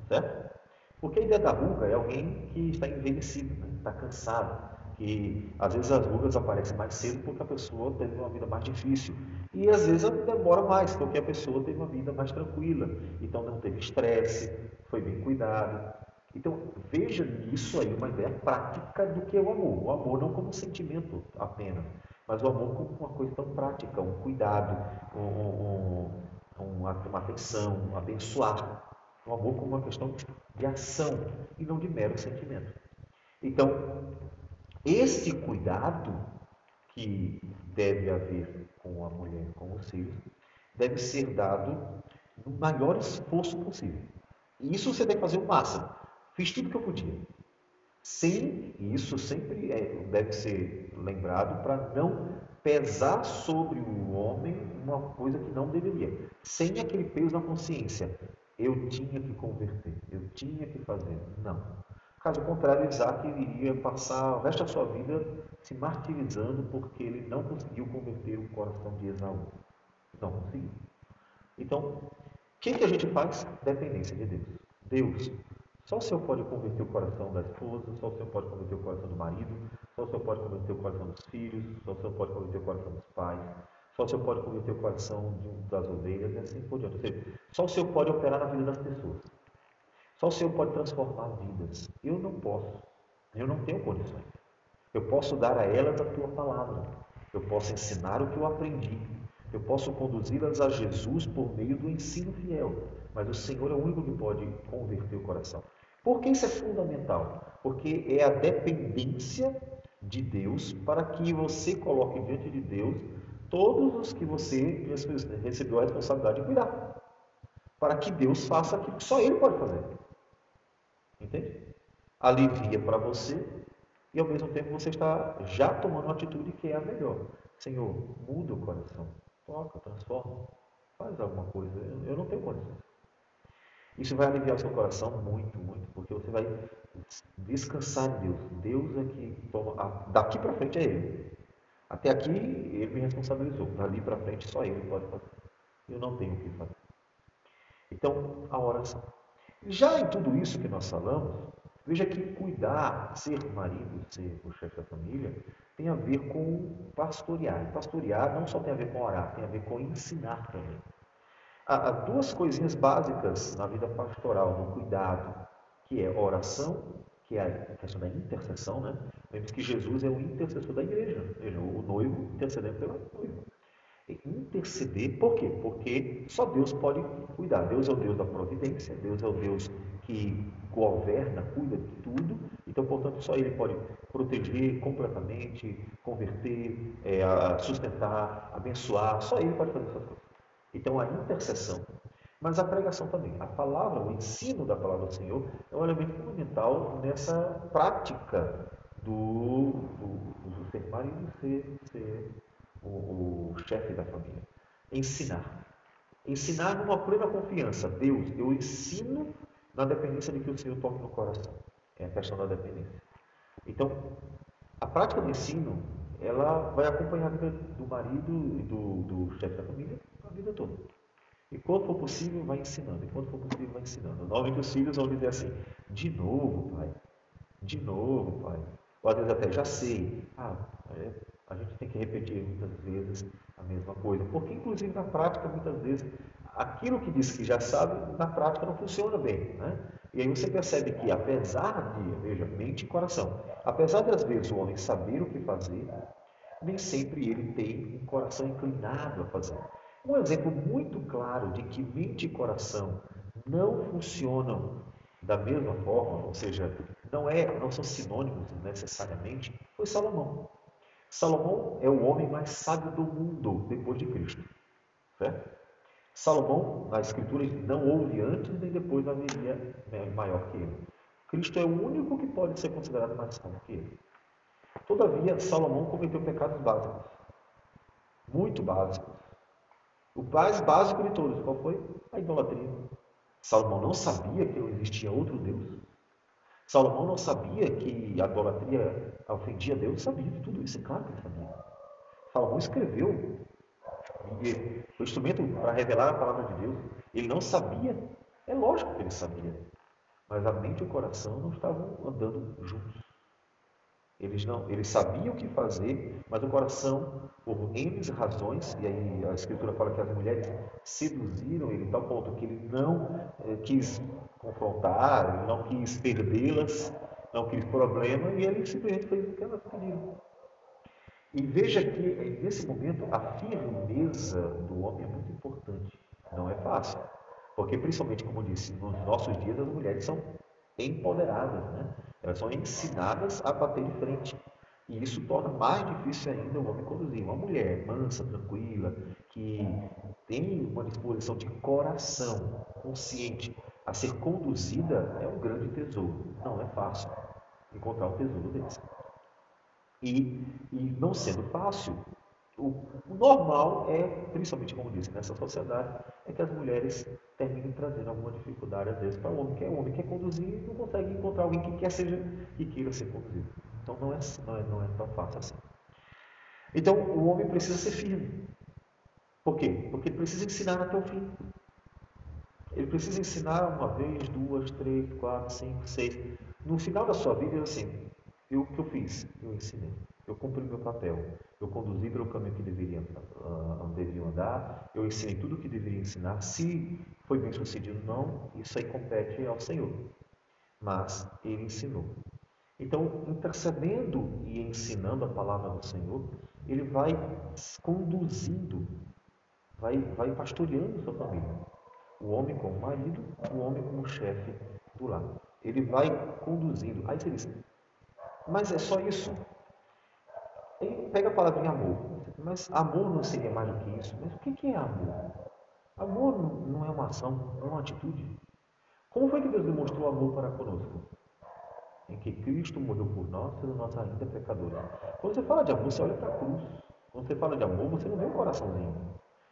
certo? Porque a ideia da ruga é alguém que está envelhecido, né? está cansado, que às vezes as rugas aparecem mais cedo porque a pessoa teve uma vida mais difícil. E às vezes demora mais porque a pessoa teve uma vida mais tranquila. Então não teve estresse, foi bem cuidado. Então veja nisso aí uma ideia prática do que é o amor. O amor não como um sentimento apenas, mas o amor como uma coisa tão prática, um cuidado, um, um, uma, uma atenção, um abençoar. O amor como uma questão de ação e não de mero sentimento. Então, este cuidado que deve haver com a mulher, com os filhos, deve ser dado no maior esforço possível. E isso você deve fazer o máximo. Fiz tudo que eu podia. Sem isso sempre é, deve ser lembrado para não pesar sobre o homem uma coisa que não deveria. Sem aquele peso na consciência. Eu tinha que converter, eu tinha que fazer. Não. Caso contrário, Isaac iria passar o resto da sua vida se martirizando porque ele não conseguiu converter o coração de Esaú. Não conseguiu. Então, o que, que a gente faz? Dependência de Deus. Deus, só o Senhor pode converter o coração da esposa, só o Senhor pode converter o coração do marido, só o Senhor pode converter o coração dos filhos, só o Senhor pode converter o coração dos pais, só o Senhor pode converter o coração das ovelhas e assim por diante. Ou seja, só o Senhor pode operar na vida das pessoas. Só o Senhor pode transformar vidas. Eu não posso. Eu não tenho condições. Eu posso dar a elas a tua palavra. Eu posso ensinar o que eu aprendi. Eu posso conduzi-las a Jesus por meio do ensino fiel. Mas o Senhor é o único que pode converter o coração. Por que isso é fundamental? Porque é a dependência de Deus para que você coloque diante de Deus todos os que você recebeu a responsabilidade de cuidar. Para que Deus faça aquilo que só Ele pode fazer. Entende? Alivia para você e ao mesmo tempo você está já tomando uma atitude que é a melhor. Senhor, muda o coração, toca, transforma, faz alguma coisa. Eu não tenho condições. Isso vai aliviar o seu coração muito, muito, porque você vai descansar em Deus. Deus é que toma. Daqui para frente é Ele. Até aqui Ele me responsabilizou. Dali para frente só Ele pode fazer. Eu não tenho o que fazer. Então, a oração. Já em tudo isso que nós falamos, veja que cuidar, ser marido, ser o chefe da família, tem a ver com pastorear. E pastorear não só tem a ver com orar, tem a ver com ensinar também. Há, duas coisinhas básicas na vida pastoral, no cuidado, que é oração, que é a questão da intercessão, né? Lembre-se que Jesus é o intercessor da igreja, veja, o noivo intercedendo pela noiva interceder. Por quê? Porque só Deus pode cuidar. Deus é o Deus da providência, Deus é o Deus que governa, cuida de tudo. Então, portanto, só Ele pode proteger completamente, converter, é, sustentar, abençoar. Só Ele pode fazer essas coisas. Então, a intercessão. Mas a pregação também. A palavra, o ensino da palavra do Senhor é um elemento fundamental nessa prática do, do, do ser marido ser, ser o, o chefe da família. Ensinar. Ensinar numa plena confiança. Deus, eu ensino na dependência de que o Senhor toque no coração. É a questão da dependência. Então, a prática do ensino, ela vai acompanhar a vida do marido e do, do chefe da família a vida toda. E quando for possível, vai ensinando. E quando for possível, vai ensinando. Normalmente os filhos vão dizer assim, de novo, pai. De novo, pai. Ou às vezes até, já sei. Ah, é, a gente tem que repetir muitas vezes a mesma coisa, porque inclusive na prática, muitas vezes, aquilo que diz que já sabe, na prática não funciona bem. Né? E aí você percebe que, apesar de, veja, mente e coração, apesar de às vezes o homem saber o que fazer, nem sempre ele tem um coração inclinado a fazer. Um exemplo muito claro de que mente e coração não funcionam da mesma forma, ou seja, não, é, não são sinônimos necessariamente, foi Salomão. Salomão é o homem mais sábio do mundo depois de Cristo. Certo? Salomão, na Escritura, não houve antes nem depois haveria maior que ele. Cristo é o único que pode ser considerado mais sábio que ele. Todavia, Salomão cometeu pecados básicos. Muito básicos. O mais básico de todos, qual foi? A idolatria. Salomão não sabia que existia outro Deus. Salomão não sabia que a idolatria ofendia Deus, sabia de tudo isso, é claro que ele sabia. Salomão escreveu o instrumento para revelar a palavra de Deus. Ele não sabia, é lógico que ele sabia, mas a mente e o coração não estavam andando juntos. Eles não, eles sabiam o que fazer, mas o coração, por N razões, e aí a Escritura fala que as mulheres seduziram ele, tal ponto que ele não eh, quis confrontar, não quis perdê-las, não quis problema, e ele simplesmente fez o que elas pediram. E veja que, nesse momento, a firmeza do homem é muito importante. Não é fácil. Porque, principalmente, como disse, nos nossos dias as mulheres são empoderadas, né? Elas são ensinadas a bater de frente. E isso torna mais difícil ainda o homem conduzir. Uma mulher mansa, tranquila, que tem uma disposição de coração consciente a ser conduzida, é um grande tesouro. Não é fácil encontrar um tesouro desse. E, e não sendo fácil, o, o, normal é, principalmente como disse, nessa sociedade, é que as mulheres terminem trazendo alguma dificuldade às vezes para o homem, que é o homem que quer conduzir e não consegue encontrar alguém que quer seja que queira ser conduzido. Então não é, não é, não é tão fácil assim. Então o homem precisa ser firme. Por quê? Porque ele precisa ensinar até o fim. Ele precisa ensinar uma vez, duas, três, quatro, cinco, seis. No final da sua vida, assim, eu, o que eu fiz? Eu ensinei. Eu cumpri meu papel. Eu conduzi pelo caminho que deveria, uh, deveria andar. Eu ensinei tudo o que deveria ensinar. Se foi bem sucedido ou não, isso aí compete ao Senhor. Mas Ele ensinou. Então, intercedendo e ensinando a palavra do Senhor, Ele vai conduzindo, vai, vai pastoreando sua família. O homem como marido, o homem como chefe do lar. Ele vai conduzindo. Aí você diz, mas é só isso? Pega a palavrinha amor. Mas amor não seria mais do que isso. Mas o que é amor? Amor não é uma ação, é uma atitude. Como foi que Deus demonstrou amor para conosco? Em que Cristo morreu por nós, sendo nós ainda pecadores. Quando você fala de amor, você olha para a cruz. Quando você fala de amor, você não vê um coraçãozinho.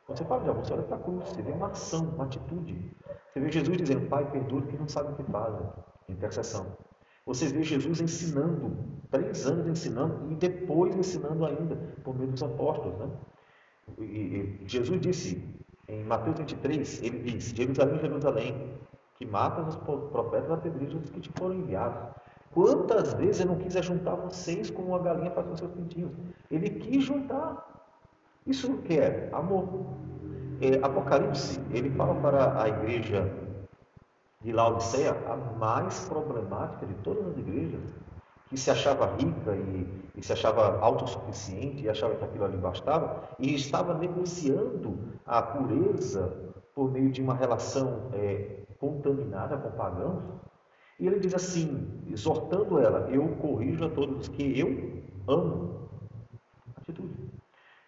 Quando você fala de amor, você olha para a cruz, você vê uma ação, uma atitude. Você vê Jesus dizendo, Pai, perdoe que não sabe o que fazem. Intercessão. Você vê Jesus ensinando, três anos ensinando e depois ensinando ainda por meio dos apóstolos. Né? E, e, Jesus disse em Mateus 23, ele diz, Jerusalém, Jerusalém, que mata os profetas apedrejos que te foram enviados. Quantas vezes eu não quis juntar vocês como uma galinha faz com seus pintinhos? Ele quis juntar. Isso que é? Amor. É, Apocalipse, ele fala para a igreja de Laodiceia, a mais problemática de todas as igrejas, que se achava rica e, e, se achava autossuficiente e achava que aquilo ali bastava, e estava negociando a pureza por meio de uma relação é, contaminada com pagãos. E ele diz assim, exortando ela: Eu corrijo a todos os que eu amo. Atitude.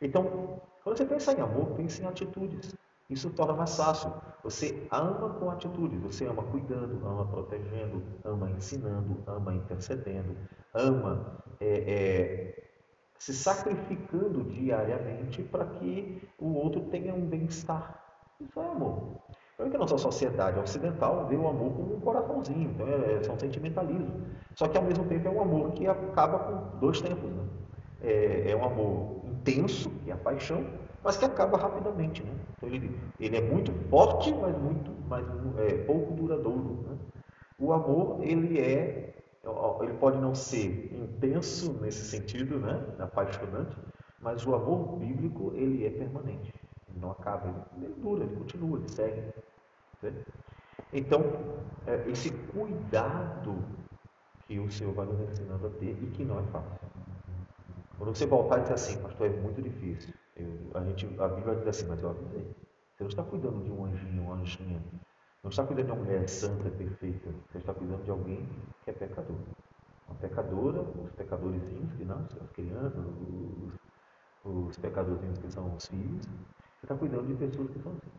Então, quando você pensa em amor, pense em atitudes. Isso torna mais fácil. Você ama com atitude, você ama cuidando, ama protegendo, ama ensinando, ama intercedendo, ama é, é, se sacrificando diariamente para que o outro tenha um bem-estar. Isso é amor. Então, que a nossa sociedade ocidental vê o amor como um coraçãozinho, então é, é, são sentimentalismo. Só que ao mesmo tempo é um amor que acaba com dois tempos. Né? É, é um amor intenso, que é a paixão, mas que acaba rapidamente. Né? Então ele, ele é muito forte, mas muito, mas é, pouco duradouro. Né? O amor ele é, ele pode não ser intenso nesse sentido, né? apaixonante, mas o amor bíblico ele é permanente. Ele não acaba, ele, dura, ele continua, ele segue. Certo? Então, é, esse cuidado que o Senhor vai nos ensinando a ter e que não é fácil. Quando você voltar e dizer assim, pastor, é muito difícil. Eu, a, gente, a Bíblia diz assim, mas eu avisei. Você não está cuidando de um anjinho, uma anjinha. Não está cuidando de uma mulher santa, perfeita. Você está cuidando de alguém que é pecador. Uma pecadora, os pecadorzinhos que não, as crianças, os, os pecadorzinhos que são os filhos. Você está cuidando de pessoas que são assim.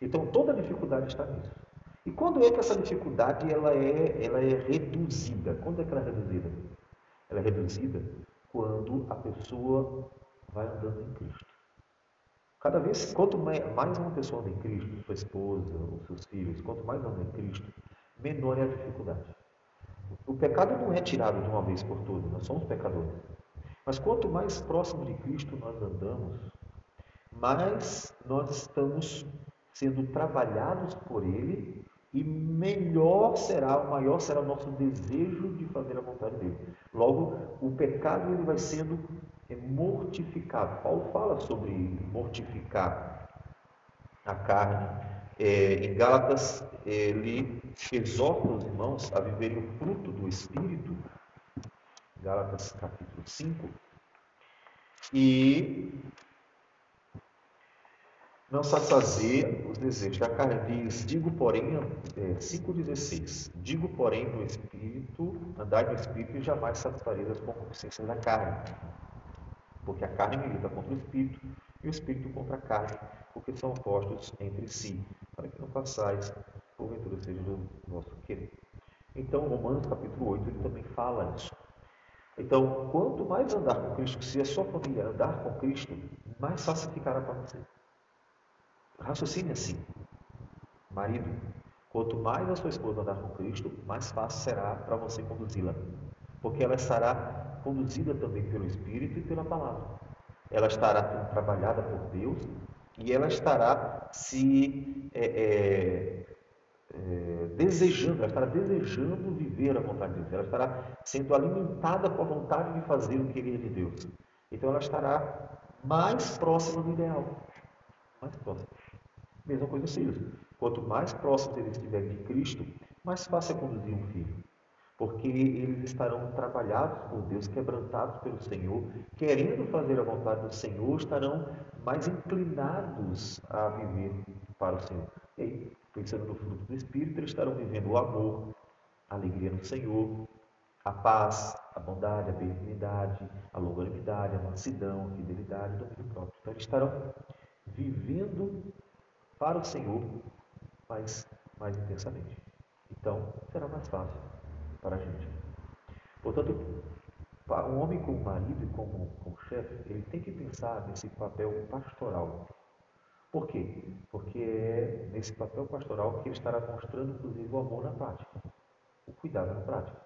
Então toda dificuldade está nisso. E quando é que essa dificuldade ela é, ela é reduzida? Quando é que ela é reduzida? Ela é reduzida quando a pessoa vai andando em Cristo. Cada vez, quanto mais uma pessoa anda em Cristo, sua esposa, ou seus filhos, quanto mais anda em Cristo, menor é a dificuldade. O pecado não é tirado de uma vez por todas, nós somos pecadores. Mas quanto mais próximo de Cristo nós andamos, mais nós estamos sendo trabalhados por Ele e melhor será, o maior será o nosso desejo de fazer a vontade dele. Logo, o pecado ele vai sendo mortificado. Paulo fala sobre mortificar a carne. É, em Gálatas, ele exorta os irmãos a viverem o fruto do Espírito, Gálatas capítulo 5, e não satisfazer os desejos da carne. Diz, digo porém, é, 5,16, digo porém no Espírito, andai no Espírito e jamais satisfareis as concupiscências da carne. Porque a carne milita contra o Espírito e o Espírito contra a carne, porque são opostos entre si, para que não façais, porventura seja do vosso querer. Então, Romanos capítulo 8, ele também fala isso. Então, quanto mais andar com Cristo, se a sua família andar com Cristo, mais fácil ficará para você. Raciocine assim. Marido, quanto mais a sua esposa andar com Cristo, mais fácil será para você conduzi-la. Porque ela estará conduzida também pelo Espírito e pela palavra. Ela estará trabalhada por Deus e ela estará se é, é, é, desejando, ela estará desejando viver a vontade de Deus. Ela estará sendo alimentada com a vontade de fazer o querer de Deus. Então ela estará mais próxima do ideal. Mais próxima. Mesma coisa filhos. Quanto mais próximos eles estiverem de Cristo, mais fácil é conduzir um filho. Porque eles estarão trabalhados por Deus, quebrantados pelo Senhor, querendo fazer a vontade do Senhor, estarão mais inclinados a viver para o Senhor. E aí, pensando no fruto do Espírito, eles estarão vivendo o amor, a alegria no Senhor, a paz, a bondade, a benignidade, a longanimidade, a mansidão, a fidelidade, o domínio próprio. Então, eles estarão vivendo para o Senhor mais, mais intensamente. Então, será mais fácil para a gente. Portanto, um homem como marido e como, como chefe, ele tem que pensar nesse papel pastoral. Por quê? Porque é nesse papel pastoral que ele estará mostrando, inclusive, o amor na prática, o cuidado na prática.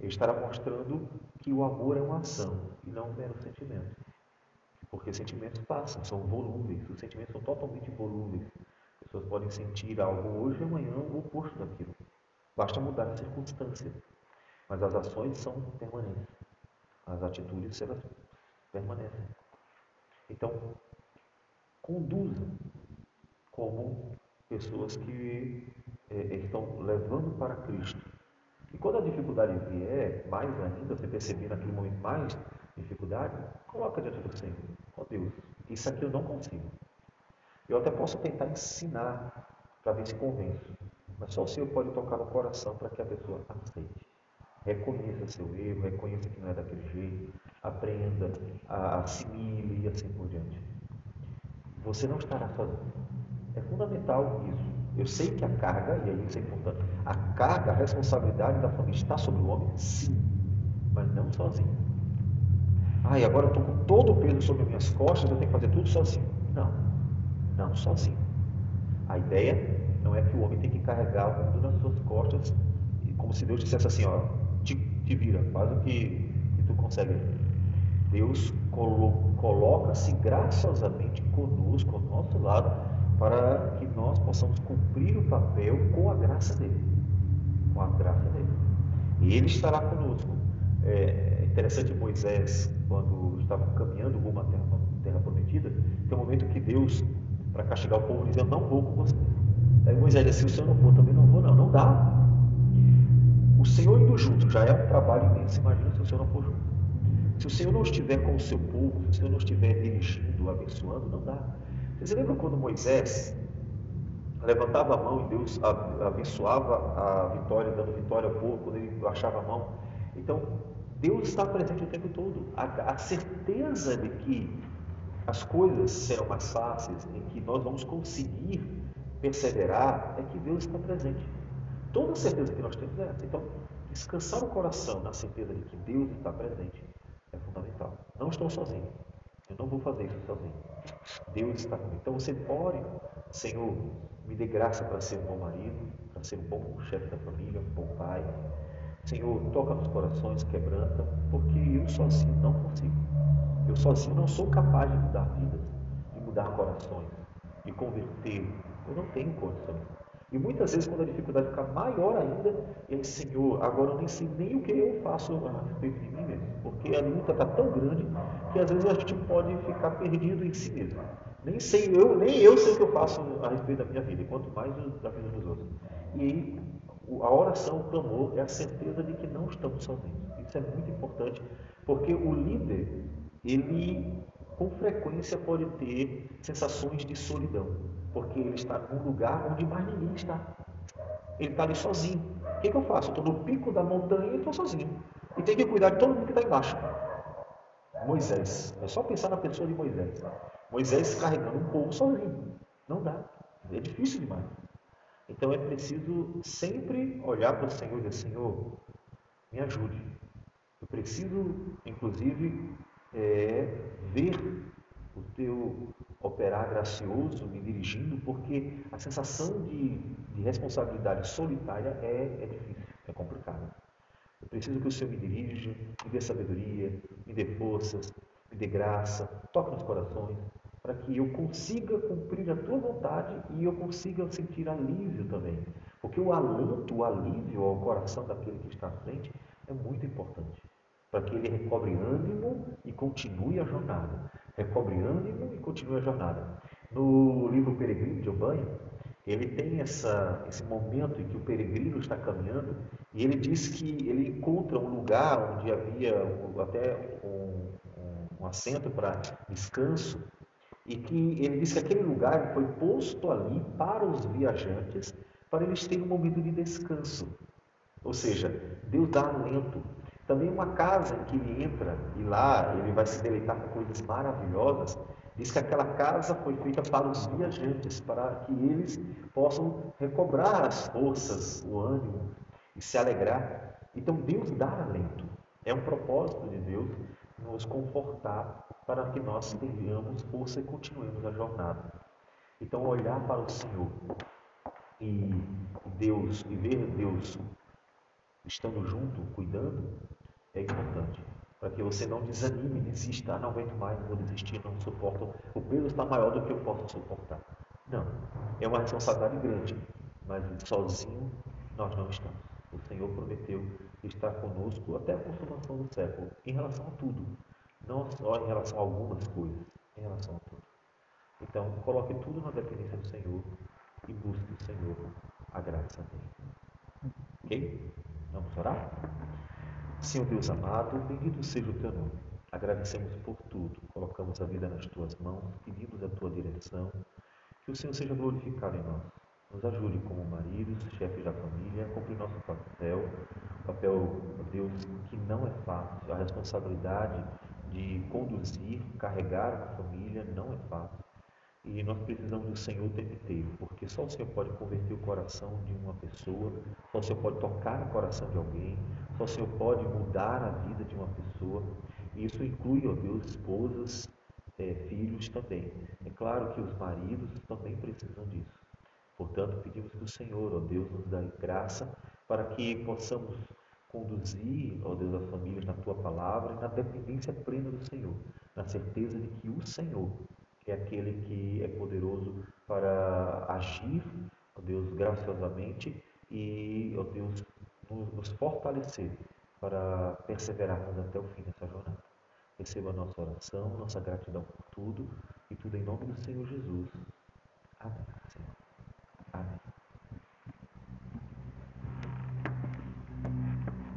Ele estará mostrando que o amor é uma ação e não um mero sentimento. Porque sentimentos passam, são volúveis. Os sentimentos são totalmente volúveis. As pessoas podem sentir algo hoje e amanhã o oposto daquilo. Basta mudar a circunstância. Mas as ações são permanentes. As atitudes permanecem. Então, conduzam como pessoas que é, estão levando para Cristo. E quando a dificuldade vier, mais ainda, você perceber naquele momento mais dificuldade, coloca diante do Senhor. Ó oh, Deus, isso aqui eu não consigo. Eu até posso tentar ensinar para ver se convenço, mas só o Senhor pode tocar no coração para que a pessoa aceite. Reconheça seu erro, reconheça que não é daquele jeito, aprenda, assimile e assim por diante. Você não estará sozinho. É fundamental isso. Eu sei que a carga, e aí isso é importante, a carga, a responsabilidade da família está sobre o homem, sim, mas não sozinho. Ah, e agora eu estou com todo o peso sobre minhas costas, eu tenho que fazer tudo sozinho. Não, não sozinho. A ideia não é que o homem tem que carregar o mundo nas suas costas, como se Deus dissesse assim, ó, te, te vira, faz o que, que tu consegue. Deus colo, coloca-se graciosamente conosco, ao nosso lado, para que nós possamos cumprir o papel com a graça dele. Com a graça dele. E ele estará conosco. É, interessante Moisés, quando estava caminhando rumo à terra, terra prometida, tem um momento que Deus, para castigar o povo, diz: Eu não vou com você. Aí Moisés disse: Se o Senhor não for, também não vou, não. Não dá. O Senhor indo junto já é um trabalho imenso. Imagina se o Senhor não for junto. Se o Senhor não estiver com o seu povo, se o Senhor não estiver dirigindo, abençoando, não dá. Você lembra quando Moisés levantava a mão e Deus abençoava a vitória, dando vitória ao povo, quando ele achava a mão? Então, Deus está presente o tempo todo. A, a, certeza de que as coisas serão mais fáceis, em que nós vamos conseguir perseverar, é que Deus está presente. Toda certeza que nós temos é essa. Então, descansar o coração na certeza de que Deus está presente é fundamental. Não estou sozinho. Eu não vou fazer isso sozinho. Deus está comigo. Então você ore, Senhor, me dê graça para ser um bom marido, para ser um bom chefe da família, um bom pai. Senhor, toca nos corações, quebranta, porque eu sozinho não consigo. Eu sozinho não sou capaz de mudar vidas, de mudar corações, de converter. Eu não tenho condições. E muitas vezes, quando a dificuldade fica maior ainda, é Senhor, agora eu nem sei nem o que eu faço a respeito de mim mesmo. Porque a luta está tão grande que às vezes a gente pode ficar perdido em si mesmo. Nem sei eu, nem eu sei o que eu faço a respeito da minha vida, quanto mais da vida dos outros. E aí, a oração, o clamor, é a certeza de que não estamos sozinhos. Isso é muito importante, porque o líder, ele com frequência pode ter sensações de solidão, porque ele está num lugar onde mais ninguém está. Ele está ali sozinho. O que, que eu faço? Estou no pico da montanha e estou sozinho. E tenho que cuidar de todo mundo que está embaixo. Moisés. É só pensar na pessoa de Moisés. Moisés carregando um povo sozinho. Não dá. É difícil demais. Então é preciso sempre olhar para o Senhor e dizer, Senhor, me ajude. Eu preciso, inclusive, é, ver o teu operar gracioso me dirigindo, porque a sensação de, de responsabilidade solitária é, é difícil, é complicada. Eu preciso que o Senhor me dirija, me dê sabedoria, me dê forças, me dê graça, toque nos corações, para que eu consiga cumprir a tua vontade e eu consiga sentir alívio também. Porque o alento, o alívio ao coração daquele que está à frente é muito importante. Para que ele recobre ânimo e continue a jornada. Recobre ânimo e continue a jornada. No livro Peregrino de Obanha, ele tem essa, esse momento em que o peregrino está caminhando e ele diz que ele encontra um lugar onde havia até um, um, um assento para descanso e que ele diz que aquele lugar foi posto ali para os viajantes, para eles terem um momento de descanso. Ou seja, Deus dá alento. Também uma casa que ele entra e lá ele vai se deleitar com coisas maravilhosas, diz que aquela casa foi feita para os viajantes, para que eles possam recobrar as forças, o ânimo e se alegrar. Então Deus dá alento. É um propósito de Deus nos confortar para que nós tenhamos força e continuemos a jornada. Então, olhar para o Senhor e Deus e ver Deus estando junto, cuidando, é importante. Para que você não desanime, desista, ah, não aguento mais, não vou desistir, não suporto, o peso está maior do que eu posso suportar. Não, é uma responsabilidade grande, mas sozinho nós não estamos. O Senhor prometeu estar conosco até a consumação do século, em relação a tudo. Não só em relação a algumas coisas, em relação a tudo. Então, coloque tudo na dependência do Senhor e busque o Senhor a graça dele. Ok? Vamos orar? Senhor Deus amado, bendito seja o teu nome. Agradecemos por tudo, colocamos a vida nas tuas mãos, pedimos a tua direção, que o Senhor seja glorificado em nós. Nos ajude como maridos, chefes da família, a cumprir nosso papel, papel, Deus, que não é fácil, a responsabilidade de conduzir, carregar uma família não é fácil. E nós precisamos do Senhor o tempo inteiro, porque só o Senhor pode converter o coração de uma pessoa, só o Senhor pode tocar o coração de alguém, só o Senhor pode mudar a vida de uma pessoa. E isso inclui, ó Deus, esposas, é, filhos também. É claro que os maridos também precisam disso. Portanto, pedimos que o Senhor, ó Deus, nos dê graça para que possamos conduzir, ó Deus, as famílias na tua palavra e na dependência plena do Senhor, na certeza de que o Senhor é aquele que é poderoso para agir, ó Deus, graciosamente e, ó Deus, nos fortalecer para perseverarmos até o fim dessa jornada. Receba a nossa oração, nossa gratidão por tudo e tudo em nome do Senhor Jesus. Amém.